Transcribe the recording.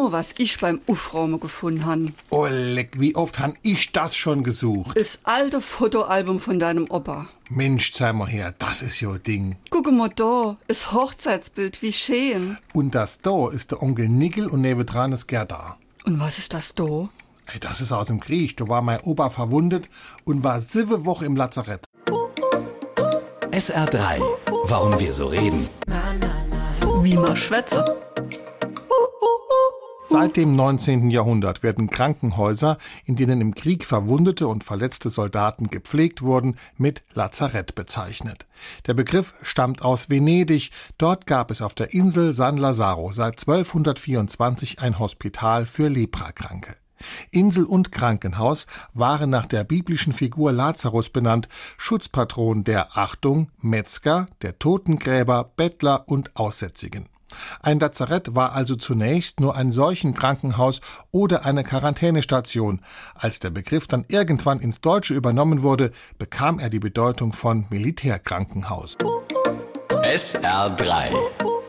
mal, was ich beim Aufräumen gefunden han. Oh, leck, wie oft han ich das schon gesucht? Das alte Fotoalbum von deinem Opa. Mensch, zeig mal her, das ist jo Ding. Guck mal da, das Hochzeitsbild, wie schön. Und das da ist der Onkel Nickel und nebendran ist Gerda. Und was ist das da? Ey, das ist aus dem Krieg. Da war mein Opa verwundet und war sieben Wochen im Lazarett. SR3. Warum wir so reden. Wie man schwätze. Seit dem 19. Jahrhundert werden Krankenhäuser, in denen im Krieg verwundete und verletzte Soldaten gepflegt wurden, mit Lazarett bezeichnet. Der Begriff stammt aus Venedig. Dort gab es auf der Insel San Lazaro seit 1224 ein Hospital für Leprakranke. Insel und Krankenhaus waren nach der biblischen Figur Lazarus benannt, Schutzpatron der Achtung, Metzger, der Totengräber, Bettler und Aussätzigen. Ein Lazarett war also zunächst nur ein Seuchenkrankenhaus oder eine Quarantänestation. Als der Begriff dann irgendwann ins Deutsche übernommen wurde, bekam er die Bedeutung von Militärkrankenhaus. SR3